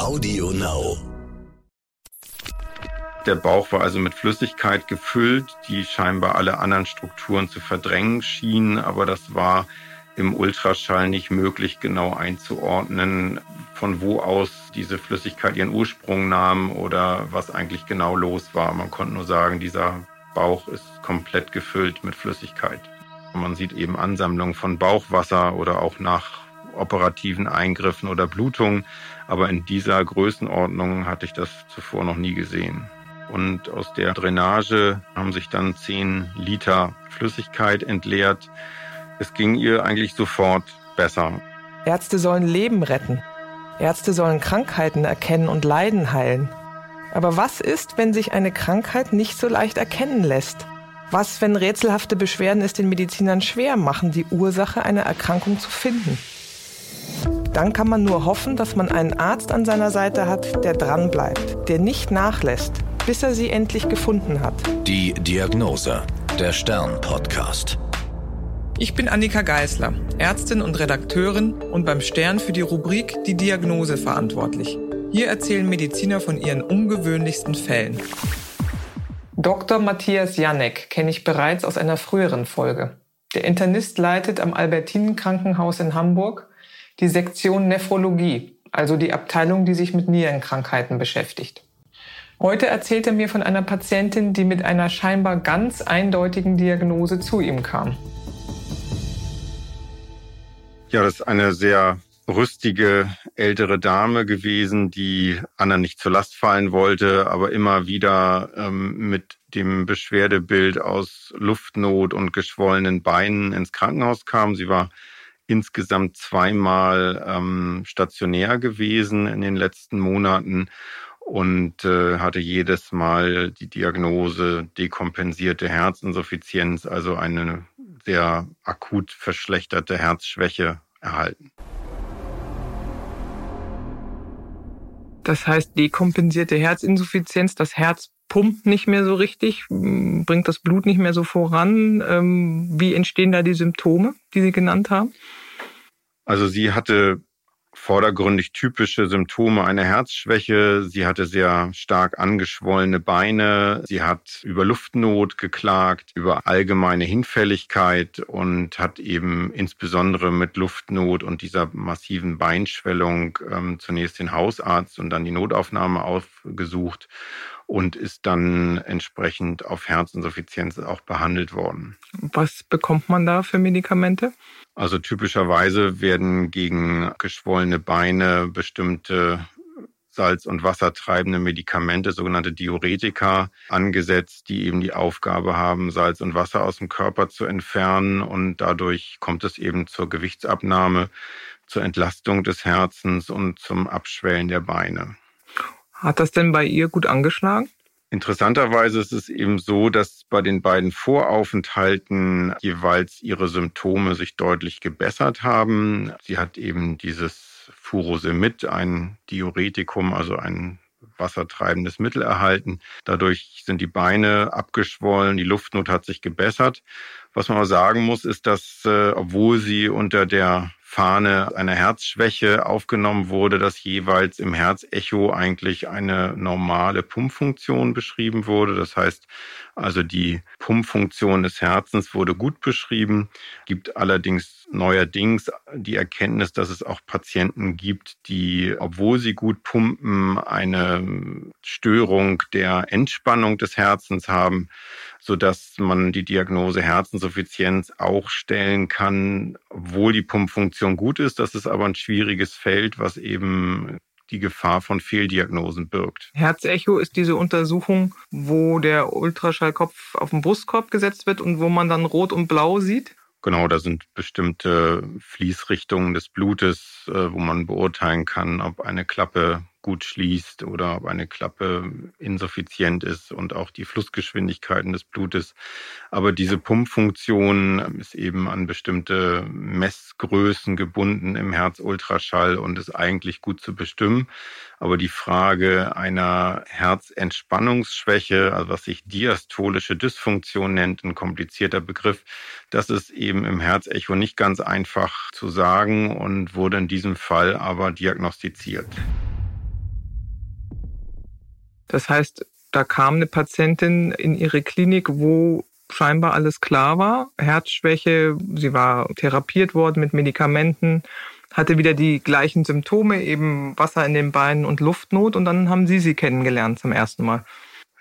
Audio Now. Der Bauch war also mit Flüssigkeit gefüllt, die scheinbar alle anderen Strukturen zu verdrängen schienen, aber das war im Ultraschall nicht möglich genau einzuordnen, von wo aus diese Flüssigkeit ihren Ursprung nahm oder was eigentlich genau los war. Man konnte nur sagen, dieser Bauch ist komplett gefüllt mit Flüssigkeit. Man sieht eben Ansammlungen von Bauchwasser oder auch nach operativen Eingriffen oder Blutungen, aber in dieser Größenordnung hatte ich das zuvor noch nie gesehen. Und aus der Drainage haben sich dann zehn Liter Flüssigkeit entleert. Es ging ihr eigentlich sofort besser. Ärzte sollen Leben retten. Ärzte sollen Krankheiten erkennen und Leiden heilen. Aber was ist, wenn sich eine Krankheit nicht so leicht erkennen lässt? Was, wenn rätselhafte Beschwerden es den Medizinern schwer machen, die Ursache einer Erkrankung zu finden? Dann kann man nur hoffen, dass man einen Arzt an seiner Seite hat, der dranbleibt, der nicht nachlässt, bis er sie endlich gefunden hat. Die Diagnose, der Stern-Podcast. Ich bin Annika Geisler, Ärztin und Redakteurin und beim Stern für die Rubrik Die Diagnose verantwortlich. Hier erzählen Mediziner von ihren ungewöhnlichsten Fällen. Dr. Matthias Janek kenne ich bereits aus einer früheren Folge. Der Internist leitet am Albertinen Krankenhaus in Hamburg die Sektion Nephrologie, also die Abteilung, die sich mit Nierenkrankheiten beschäftigt. Heute erzählt er mir von einer Patientin, die mit einer scheinbar ganz eindeutigen Diagnose zu ihm kam. Ja, das ist eine sehr rüstige ältere Dame gewesen, die Anna nicht zur Last fallen wollte, aber immer wieder ähm, mit dem Beschwerdebild aus Luftnot und geschwollenen Beinen ins Krankenhaus kam. Sie war insgesamt zweimal ähm, stationär gewesen in den letzten Monaten und äh, hatte jedes Mal die Diagnose dekompensierte Herzinsuffizienz, also eine sehr akut verschlechterte Herzschwäche erhalten. Das heißt, dekompensierte Herzinsuffizienz, das Herz pumpt nicht mehr so richtig, bringt das Blut nicht mehr so voran. Ähm, wie entstehen da die Symptome, die Sie genannt haben? Also sie hatte vordergründig typische Symptome einer Herzschwäche. Sie hatte sehr stark angeschwollene Beine. Sie hat über Luftnot geklagt, über allgemeine Hinfälligkeit und hat eben insbesondere mit Luftnot und dieser massiven Beinschwellung ähm, zunächst den Hausarzt und dann die Notaufnahme aufgesucht und ist dann entsprechend auf Herzinsuffizienz auch behandelt worden. Was bekommt man da für Medikamente? Also typischerweise werden gegen geschwollene Beine bestimmte salz- und wassertreibende Medikamente, sogenannte Diuretika, angesetzt, die eben die Aufgabe haben, Salz und Wasser aus dem Körper zu entfernen. Und dadurch kommt es eben zur Gewichtsabnahme, zur Entlastung des Herzens und zum Abschwellen der Beine. Hat das denn bei ihr gut angeschlagen? Interessanterweise ist es eben so, dass bei den beiden Voraufenthalten jeweils ihre Symptome sich deutlich gebessert haben. Sie hat eben dieses Furosemid, ein Diuretikum, also ein wassertreibendes Mittel erhalten. Dadurch sind die Beine abgeschwollen, die Luftnot hat sich gebessert. Was man aber sagen muss, ist, dass äh, obwohl sie unter der Fahne einer Herzschwäche aufgenommen wurde, dass jeweils im Herzecho eigentlich eine normale Pumpfunktion beschrieben wurde. Das heißt also die Pumpfunktion des Herzens wurde gut beschrieben, gibt allerdings neuerdings die Erkenntnis, dass es auch Patienten gibt, die, obwohl sie gut pumpen, eine Störung der Entspannung des Herzens haben, so dass man die Diagnose Herzinsuffizienz auch stellen kann, obwohl die Pumpfunktion gut ist. Das ist aber ein schwieriges Feld, was eben die Gefahr von Fehldiagnosen birgt. Herzecho ist diese Untersuchung, wo der Ultraschallkopf auf den Brustkorb gesetzt wird und wo man dann rot und blau sieht. Genau, da sind bestimmte Fließrichtungen des Blutes, äh, wo man beurteilen kann, ob eine Klappe gut schließt oder ob eine Klappe insuffizient ist und auch die Flussgeschwindigkeiten des Blutes. Aber diese Pumpfunktion ist eben an bestimmte Messgrößen gebunden im Herzultraschall und ist eigentlich gut zu bestimmen. Aber die Frage einer Herzentspannungsschwäche, also was sich diastolische Dysfunktion nennt, ein komplizierter Begriff, das ist eben im Herzecho nicht ganz einfach zu sagen und wurde in diesem Fall aber diagnostiziert. Das heißt, da kam eine Patientin in ihre Klinik, wo scheinbar alles klar war. Herzschwäche, sie war therapiert worden mit Medikamenten, hatte wieder die gleichen Symptome, eben Wasser in den Beinen und Luftnot. Und dann haben Sie sie kennengelernt zum ersten Mal.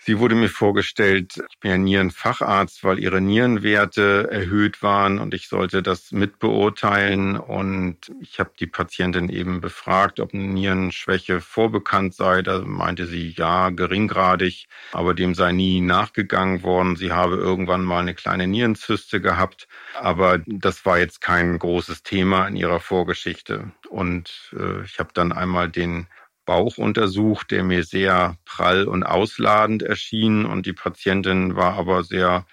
Sie wurde mir vorgestellt, ich bin ja Nierenfacharzt, weil ihre Nierenwerte erhöht waren und ich sollte das mitbeurteilen. Und ich habe die Patientin eben befragt, ob eine Nierenschwäche vorbekannt sei. Da meinte sie, ja, geringgradig, aber dem sei nie nachgegangen worden. Sie habe irgendwann mal eine kleine Nierenzyste gehabt, aber das war jetzt kein großes Thema in ihrer Vorgeschichte. Und äh, ich habe dann einmal den Bauch untersucht, der mir sehr prall und ausladend erschien. Und die Patientin war aber sehr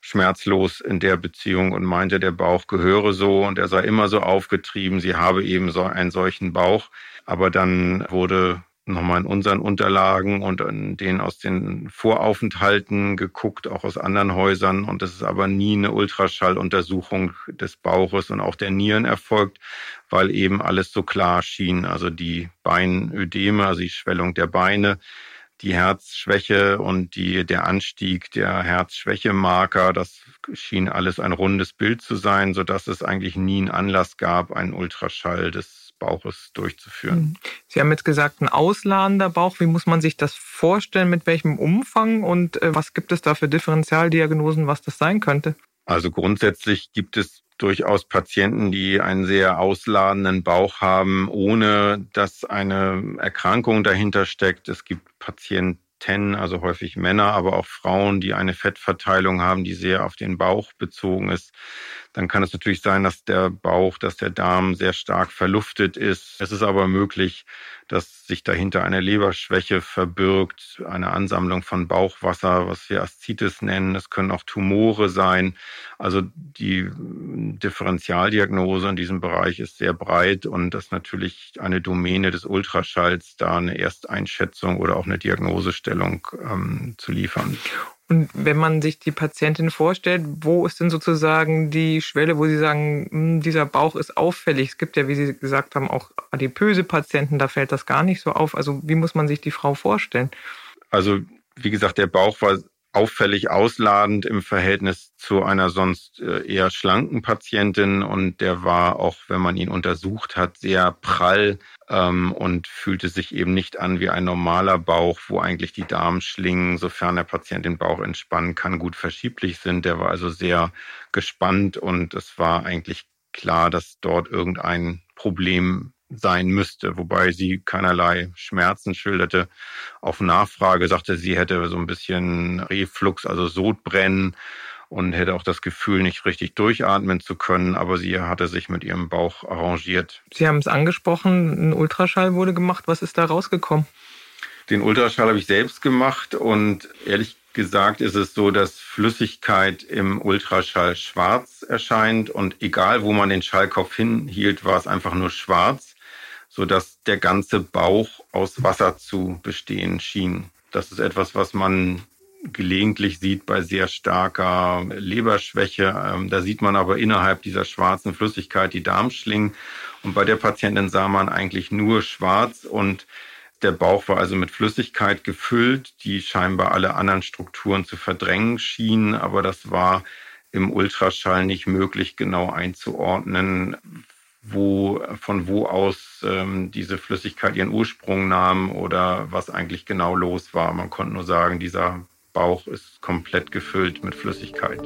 schmerzlos in der Beziehung und meinte, der Bauch gehöre so und er sei immer so aufgetrieben, sie habe eben so einen solchen Bauch. Aber dann wurde nochmal in unseren Unterlagen und in denen aus den Voraufenthalten geguckt, auch aus anderen Häusern. Und es ist aber nie eine Ultraschalluntersuchung des Bauches und auch der Nieren erfolgt, weil eben alles so klar schien. Also die Beinödeme, also die Schwellung der Beine, die Herzschwäche und die, der Anstieg der Herzschwächemarker, das schien alles ein rundes Bild zu sein, sodass es eigentlich nie einen Anlass gab, einen Ultraschall des Bauches durchzuführen. Hm. Sie haben jetzt gesagt, ein ausladender Bauch. Wie muss man sich das vorstellen? Mit welchem Umfang und äh, was gibt es da für Differentialdiagnosen, was das sein könnte? Also grundsätzlich gibt es durchaus Patienten, die einen sehr ausladenden Bauch haben, ohne dass eine Erkrankung dahinter steckt. Es gibt Patienten, also häufig Männer, aber auch Frauen, die eine Fettverteilung haben, die sehr auf den Bauch bezogen ist dann kann es natürlich sein, dass der Bauch, dass der Darm sehr stark verluftet ist. Es ist aber möglich, dass sich dahinter eine Leberschwäche verbirgt, eine Ansammlung von Bauchwasser, was wir Aszites nennen. Es können auch Tumore sein. Also die Differentialdiagnose in diesem Bereich ist sehr breit und das ist natürlich eine Domäne des Ultraschalls, da eine Ersteinschätzung oder auch eine Diagnosestellung ähm, zu liefern. Und wenn man sich die Patientin vorstellt, wo ist denn sozusagen die Schwelle, wo Sie sagen, hm, dieser Bauch ist auffällig? Es gibt ja, wie Sie gesagt haben, auch adipöse Patienten, da fällt das gar nicht so auf. Also wie muss man sich die Frau vorstellen? Also wie gesagt, der Bauch war auffällig ausladend im Verhältnis zu einer sonst äh, eher schlanken Patientin und der war auch, wenn man ihn untersucht hat, sehr prall ähm, und fühlte sich eben nicht an wie ein normaler Bauch, wo eigentlich die Darmschlingen, sofern der Patient den Bauch entspannen kann, gut verschieblich sind. Der war also sehr gespannt und es war eigentlich klar, dass dort irgendein Problem sein müsste, wobei sie keinerlei Schmerzen schilderte. Auf Nachfrage sagte sie, hätte so ein bisschen Reflux, also Sodbrennen und hätte auch das Gefühl, nicht richtig durchatmen zu können, aber sie hatte sich mit ihrem Bauch arrangiert. Sie haben es angesprochen, ein Ultraschall wurde gemacht. Was ist da rausgekommen? Den Ultraschall habe ich selbst gemacht und ehrlich gesagt ist es so, dass Flüssigkeit im Ultraschall schwarz erscheint und egal wo man den Schallkopf hinhielt, war es einfach nur schwarz sodass der ganze Bauch aus Wasser zu bestehen schien. Das ist etwas, was man gelegentlich sieht bei sehr starker Leberschwäche. Ähm, da sieht man aber innerhalb dieser schwarzen Flüssigkeit die Darmschlingen. Und bei der Patientin sah man eigentlich nur schwarz und der Bauch war also mit Flüssigkeit gefüllt, die scheinbar alle anderen Strukturen zu verdrängen schienen. Aber das war im Ultraschall nicht möglich genau einzuordnen, wo, von wo aus ähm, diese Flüssigkeit ihren Ursprung nahm oder was eigentlich genau los war. Man konnte nur sagen, dieser Bauch ist komplett gefüllt mit Flüssigkeit.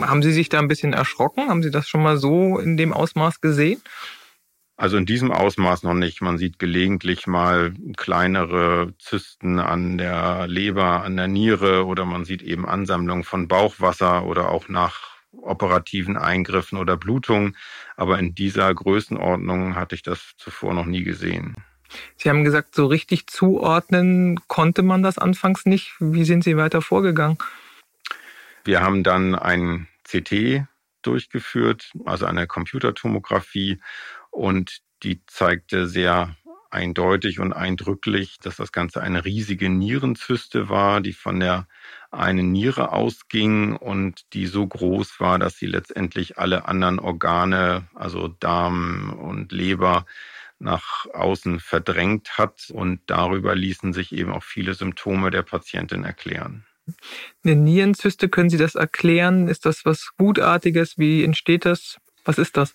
Haben Sie sich da ein bisschen erschrocken? Haben Sie das schon mal so in dem Ausmaß gesehen? Also in diesem Ausmaß noch nicht. Man sieht gelegentlich mal kleinere Zysten an der Leber, an der Niere oder man sieht eben Ansammlungen von Bauchwasser oder auch nach operativen Eingriffen oder Blutungen. Aber in dieser Größenordnung hatte ich das zuvor noch nie gesehen. Sie haben gesagt, so richtig zuordnen konnte man das anfangs nicht. Wie sind Sie weiter vorgegangen? Wir haben dann ein CT durchgeführt, also eine Computertomographie, und die zeigte sehr eindeutig und eindrücklich, dass das Ganze eine riesige Nierenzyste war, die von der einen Niere ausging und die so groß war, dass sie letztendlich alle anderen Organe, also Darm und Leber, nach außen verdrängt hat. Und darüber ließen sich eben auch viele Symptome der Patientin erklären. Eine Nierenzyste, können Sie das erklären? Ist das was Gutartiges? Wie entsteht das? Was ist das?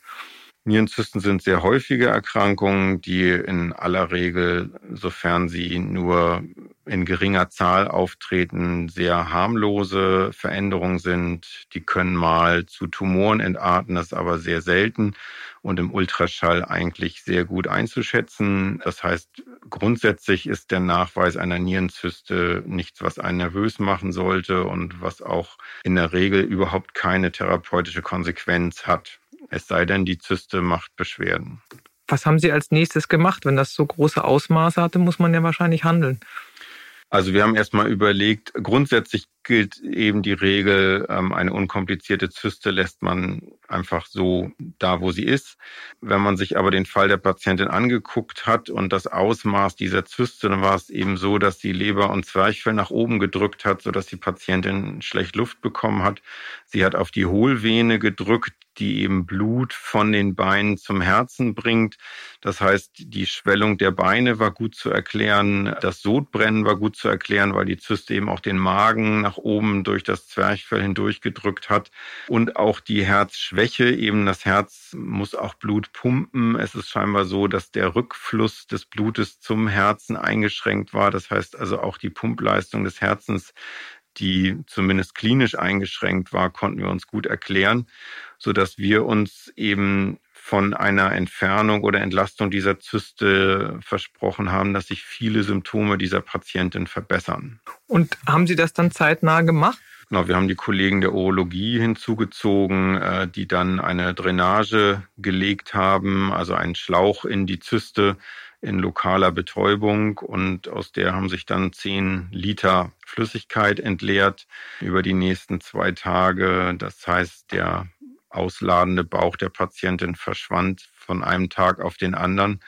Nierenzysten sind sehr häufige Erkrankungen, die in aller Regel, sofern sie nur in geringer Zahl auftreten, sehr harmlose Veränderungen sind. Die können mal zu Tumoren entarten, das ist aber sehr selten und im Ultraschall eigentlich sehr gut einzuschätzen. Das heißt, grundsätzlich ist der Nachweis einer Nierenzyste nichts, was einen nervös machen sollte und was auch in der Regel überhaupt keine therapeutische Konsequenz hat. Es sei denn, die Zyste macht Beschwerden. Was haben Sie als nächstes gemacht? Wenn das so große Ausmaße hatte, muss man ja wahrscheinlich handeln. Also wir haben erstmal überlegt, grundsätzlich gilt eben die Regel, ähm, eine unkomplizierte Zyste lässt man einfach so da, wo sie ist. Wenn man sich aber den Fall der Patientin angeguckt hat und das Ausmaß dieser Zyste, dann war es eben so, dass die Leber und Zwerchfell nach oben gedrückt hat, sodass die Patientin schlecht Luft bekommen hat. Sie hat auf die Hohlvene gedrückt, die eben Blut von den Beinen zum Herzen bringt. Das heißt, die Schwellung der Beine war gut zu erklären, das Sodbrennen war gut zu erklären, weil die Zyste eben auch den Magen nach oben durch das Zwerchfell hindurch gedrückt hat und auch die Herzschwäche, eben das Herz muss auch Blut pumpen. Es ist scheinbar so, dass der Rückfluss des Blutes zum Herzen eingeschränkt war. Das heißt also auch die Pumpleistung des Herzens die zumindest klinisch eingeschränkt war, konnten wir uns gut erklären, so dass wir uns eben von einer Entfernung oder Entlastung dieser Zyste versprochen haben, dass sich viele Symptome dieser Patientin verbessern. Und haben Sie das dann zeitnah gemacht? Genau, wir haben die Kollegen der Urologie hinzugezogen, äh, die dann eine Drainage gelegt haben, also einen Schlauch in die Zyste in lokaler Betäubung und aus der haben sich dann zehn Liter Flüssigkeit entleert über die nächsten zwei Tage. Das heißt, der ausladende Bauch der Patientin verschwand von einem Tag auf den anderen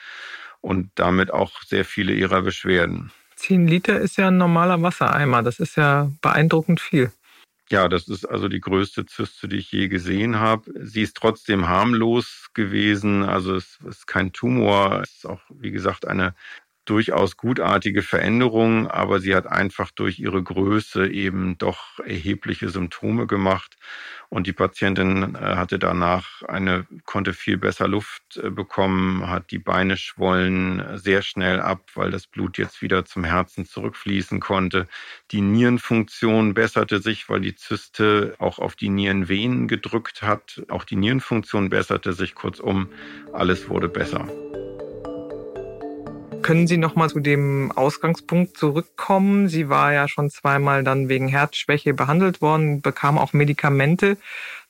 und damit auch sehr viele ihrer Beschwerden. Zehn Liter ist ja ein normaler Wassereimer. Das ist ja beeindruckend viel. Ja, das ist also die größte Zyste, die ich je gesehen habe. Sie ist trotzdem harmlos gewesen. Also es ist kein Tumor. Es ist auch, wie gesagt, eine durchaus gutartige Veränderung, aber sie hat einfach durch ihre Größe eben doch erhebliche Symptome gemacht. Und die Patientin äh, hatte danach eine, konnte viel besser Luft äh, bekommen, hat die Beine schwollen sehr schnell ab, weil das Blut jetzt wieder zum Herzen zurückfließen konnte. Die Nierenfunktion besserte sich, weil die Zyste auch auf die Nierenvenen gedrückt hat. Auch die Nierenfunktion besserte sich. Kurzum, alles wurde besser. Können Sie noch mal zu dem Ausgangspunkt zurückkommen? Sie war ja schon zweimal dann wegen Herzschwäche behandelt worden, bekam auch Medikamente.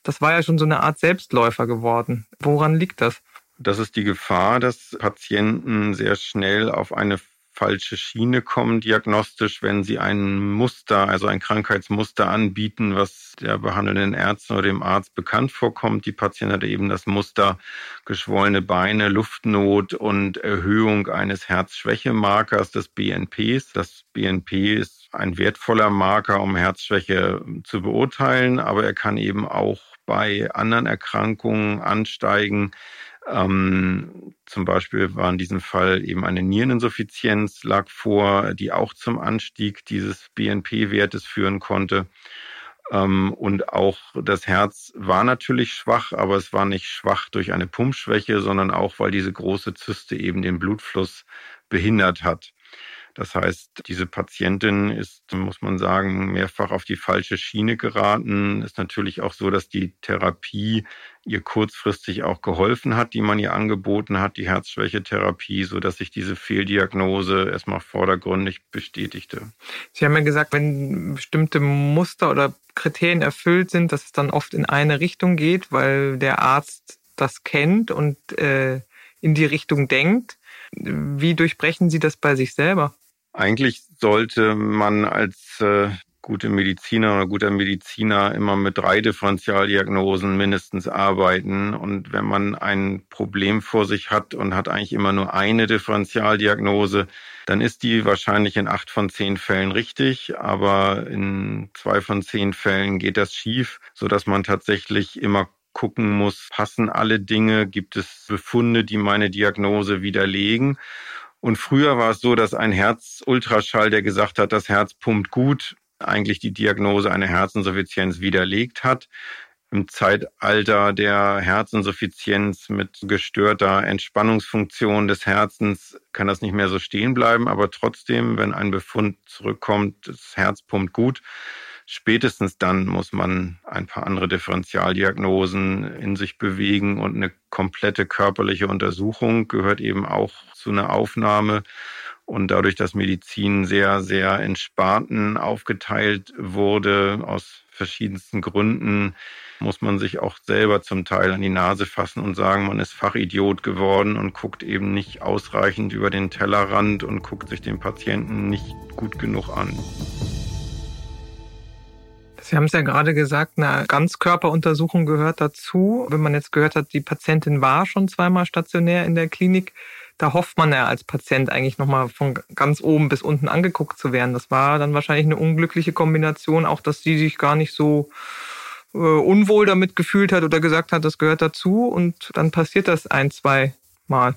Das war ja schon so eine Art Selbstläufer geworden. Woran liegt das? Das ist die Gefahr, dass Patienten sehr schnell auf eine falsche Schiene kommen diagnostisch, wenn sie ein Muster, also ein Krankheitsmuster anbieten, was der behandelnden Ärztin oder dem Arzt bekannt vorkommt. Die Patientin hat eben das Muster geschwollene Beine, Luftnot und Erhöhung eines Herzschwächemarkers des BNPs. Das BNP ist ein wertvoller Marker, um Herzschwäche zu beurteilen, aber er kann eben auch bei anderen Erkrankungen ansteigen, ähm, zum Beispiel war in diesem Fall eben eine Niereninsuffizienz lag vor, die auch zum Anstieg dieses BNP-Wertes führen konnte. Ähm, und auch das Herz war natürlich schwach, aber es war nicht schwach durch eine Pumpschwäche, sondern auch, weil diese große Zyste eben den Blutfluss behindert hat. Das heißt, diese Patientin ist, muss man sagen, mehrfach auf die falsche Schiene geraten. Ist natürlich auch so, dass die Therapie ihr kurzfristig auch geholfen hat, die man ihr angeboten hat, die Herzschwächetherapie, so dass sich diese Fehldiagnose erstmal vordergründig bestätigte. Sie haben ja gesagt, wenn bestimmte Muster oder Kriterien erfüllt sind, dass es dann oft in eine Richtung geht, weil der Arzt das kennt und äh, in die Richtung denkt. Wie durchbrechen Sie das bei sich selber? Eigentlich sollte man als äh, gute Mediziner oder guter Mediziner immer mit drei Differentialdiagnosen mindestens arbeiten. Und wenn man ein Problem vor sich hat und hat eigentlich immer nur eine Differentialdiagnose, dann ist die wahrscheinlich in acht von zehn Fällen richtig, aber in zwei von zehn Fällen geht das schief, so dass man tatsächlich immer gucken muss, passen alle Dinge, gibt es Befunde, die meine Diagnose widerlegen. Und früher war es so, dass ein Herzultraschall, der gesagt hat, das Herz pumpt gut, eigentlich die Diagnose einer Herzinsuffizienz widerlegt hat. Im Zeitalter der Herzinsuffizienz mit gestörter Entspannungsfunktion des Herzens kann das nicht mehr so stehen bleiben, aber trotzdem, wenn ein Befund zurückkommt, das Herz pumpt gut, spätestens dann muss man ein paar andere Differentialdiagnosen in sich bewegen und eine komplette körperliche Untersuchung gehört eben auch zu einer Aufnahme. Und dadurch, dass Medizin sehr, sehr in Sparten aufgeteilt wurde, aus verschiedensten Gründen, muss man sich auch selber zum Teil an die Nase fassen und sagen, man ist Fachidiot geworden und guckt eben nicht ausreichend über den Tellerrand und guckt sich den Patienten nicht gut genug an. Sie haben es ja gerade gesagt, eine Ganzkörperuntersuchung gehört dazu. Wenn man jetzt gehört hat, die Patientin war schon zweimal stationär in der Klinik, da hofft man ja als Patient eigentlich nochmal von ganz oben bis unten angeguckt zu werden. Das war dann wahrscheinlich eine unglückliche Kombination, auch dass sie sich gar nicht so äh, unwohl damit gefühlt hat oder gesagt hat, das gehört dazu und dann passiert das ein, zwei Mal.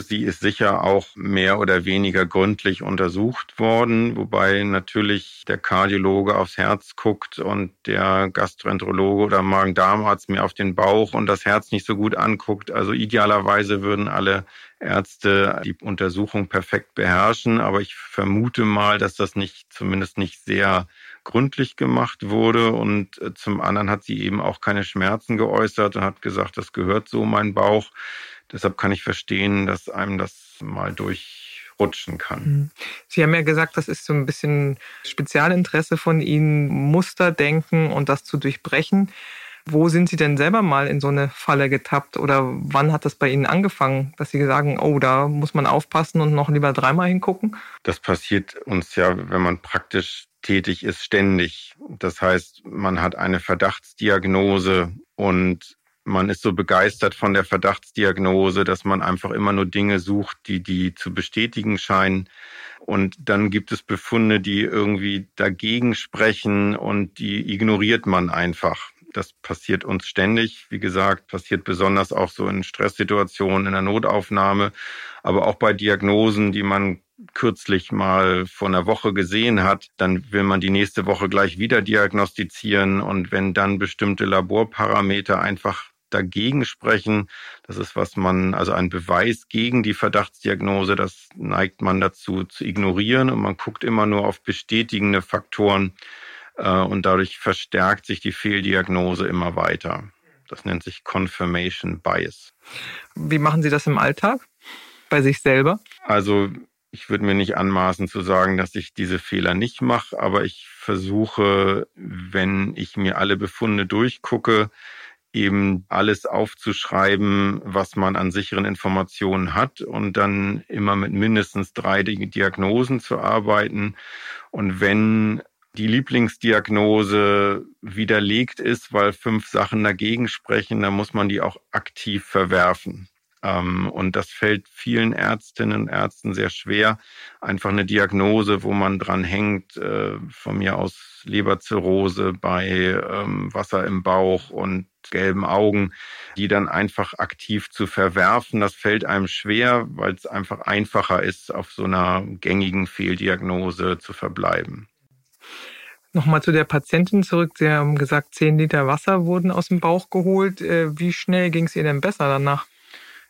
Sie ist sicher auch mehr oder weniger gründlich untersucht worden, wobei natürlich der Kardiologe aufs Herz guckt und der Gastroenterologe oder Magen-Darm-Arzt mir auf den Bauch und das Herz nicht so gut anguckt. Also idealerweise würden alle Ärzte die Untersuchung perfekt beherrschen, aber ich vermute mal, dass das nicht, zumindest nicht sehr gründlich gemacht wurde und äh, zum anderen hat sie eben auch keine Schmerzen geäußert und hat gesagt, das gehört so mein Bauch. Deshalb kann ich verstehen, dass einem das mal durchrutschen kann. Mhm. Sie haben ja gesagt, das ist so ein bisschen Spezialinteresse von Ihnen, Musterdenken und das zu durchbrechen. Wo sind Sie denn selber mal in so eine Falle getappt oder wann hat das bei Ihnen angefangen, dass Sie sagen, oh, da muss man aufpassen und noch lieber dreimal hingucken? Das passiert uns ja, wenn man praktisch tätig ist, ständig. Das heißt, man hat eine Verdachtsdiagnose und man ist so begeistert von der Verdachtsdiagnose, dass man einfach immer nur Dinge sucht, die die zu bestätigen scheinen. Und dann gibt es Befunde, die irgendwie dagegen sprechen und die ignoriert man einfach. Das passiert uns ständig. Wie gesagt, passiert besonders auch so in Stresssituationen, in der Notaufnahme, aber auch bei Diagnosen, die man kürzlich mal vor einer Woche gesehen hat, dann will man die nächste Woche gleich wieder diagnostizieren. Und wenn dann bestimmte Laborparameter einfach dagegen sprechen. Das ist, was man, also ein Beweis gegen die Verdachtsdiagnose, das neigt man dazu zu ignorieren und man guckt immer nur auf bestätigende Faktoren äh, und dadurch verstärkt sich die Fehldiagnose immer weiter. Das nennt sich Confirmation Bias. Wie machen Sie das im Alltag? Bei sich selber? Also ich würde mir nicht anmaßen zu sagen, dass ich diese Fehler nicht mache, aber ich versuche, wenn ich mir alle Befunde durchgucke, eben alles aufzuschreiben, was man an sicheren Informationen hat und dann immer mit mindestens drei Diagnosen zu arbeiten. Und wenn die Lieblingsdiagnose widerlegt ist, weil fünf Sachen dagegen sprechen, dann muss man die auch aktiv verwerfen. Ähm, und das fällt vielen Ärztinnen und Ärzten sehr schwer. Einfach eine Diagnose, wo man dran hängt, äh, von mir aus Leberzirrhose bei ähm, Wasser im Bauch und gelben Augen, die dann einfach aktiv zu verwerfen. Das fällt einem schwer, weil es einfach einfacher ist, auf so einer gängigen Fehldiagnose zu verbleiben. Nochmal zu der Patientin zurück. Sie haben gesagt, zehn Liter Wasser wurden aus dem Bauch geholt. Äh, wie schnell ging es ihr denn besser danach?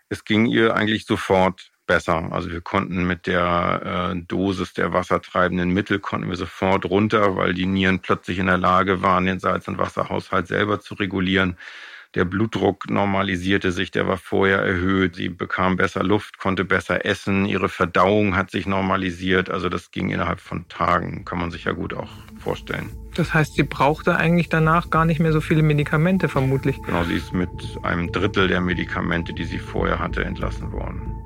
Es ging ihr eigentlich sofort besser. Also wir konnten mit der äh, Dosis der wassertreibenden Mittel konnten wir sofort runter, weil die Nieren plötzlich in der Lage waren, den Salz- und Wasserhaushalt selber zu regulieren. Der Blutdruck normalisierte sich, der war vorher erhöht. Sie bekam besser Luft, konnte besser essen. Ihre Verdauung hat sich normalisiert. Also das ging innerhalb von Tagen, kann man sich ja gut auch vorstellen. Das heißt, sie brauchte eigentlich danach gar nicht mehr so viele Medikamente, vermutlich. Genau, sie ist mit einem Drittel der Medikamente, die sie vorher hatte, entlassen worden.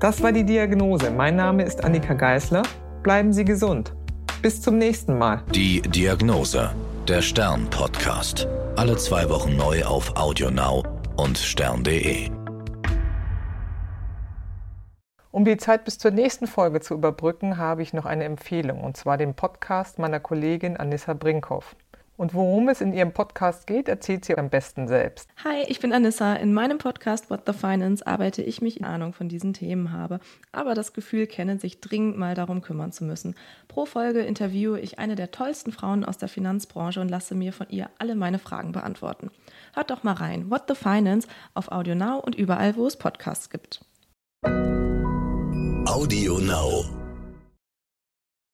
Das war die Diagnose. Mein Name ist Annika Geißler. Bleiben Sie gesund. Bis zum nächsten Mal. Die Diagnose. Der Stern-Podcast. Alle zwei Wochen neu auf AudioNow und stern.de. Um die Zeit bis zur nächsten Folge zu überbrücken, habe ich noch eine Empfehlung, und zwar den Podcast meiner Kollegin Anissa Brinkhoff. Und worum es in ihrem Podcast geht, erzählt sie am besten selbst. Hi, ich bin Anissa. In meinem Podcast What the Finance arbeite ich mich in Ahnung von diesen Themen habe, aber das Gefühl kenne, sich dringend mal darum kümmern zu müssen. Pro Folge interviewe ich eine der tollsten Frauen aus der Finanzbranche und lasse mir von ihr alle meine Fragen beantworten. Hört doch mal rein. What the Finance auf Audio Now und überall, wo es Podcasts gibt. Audio Now.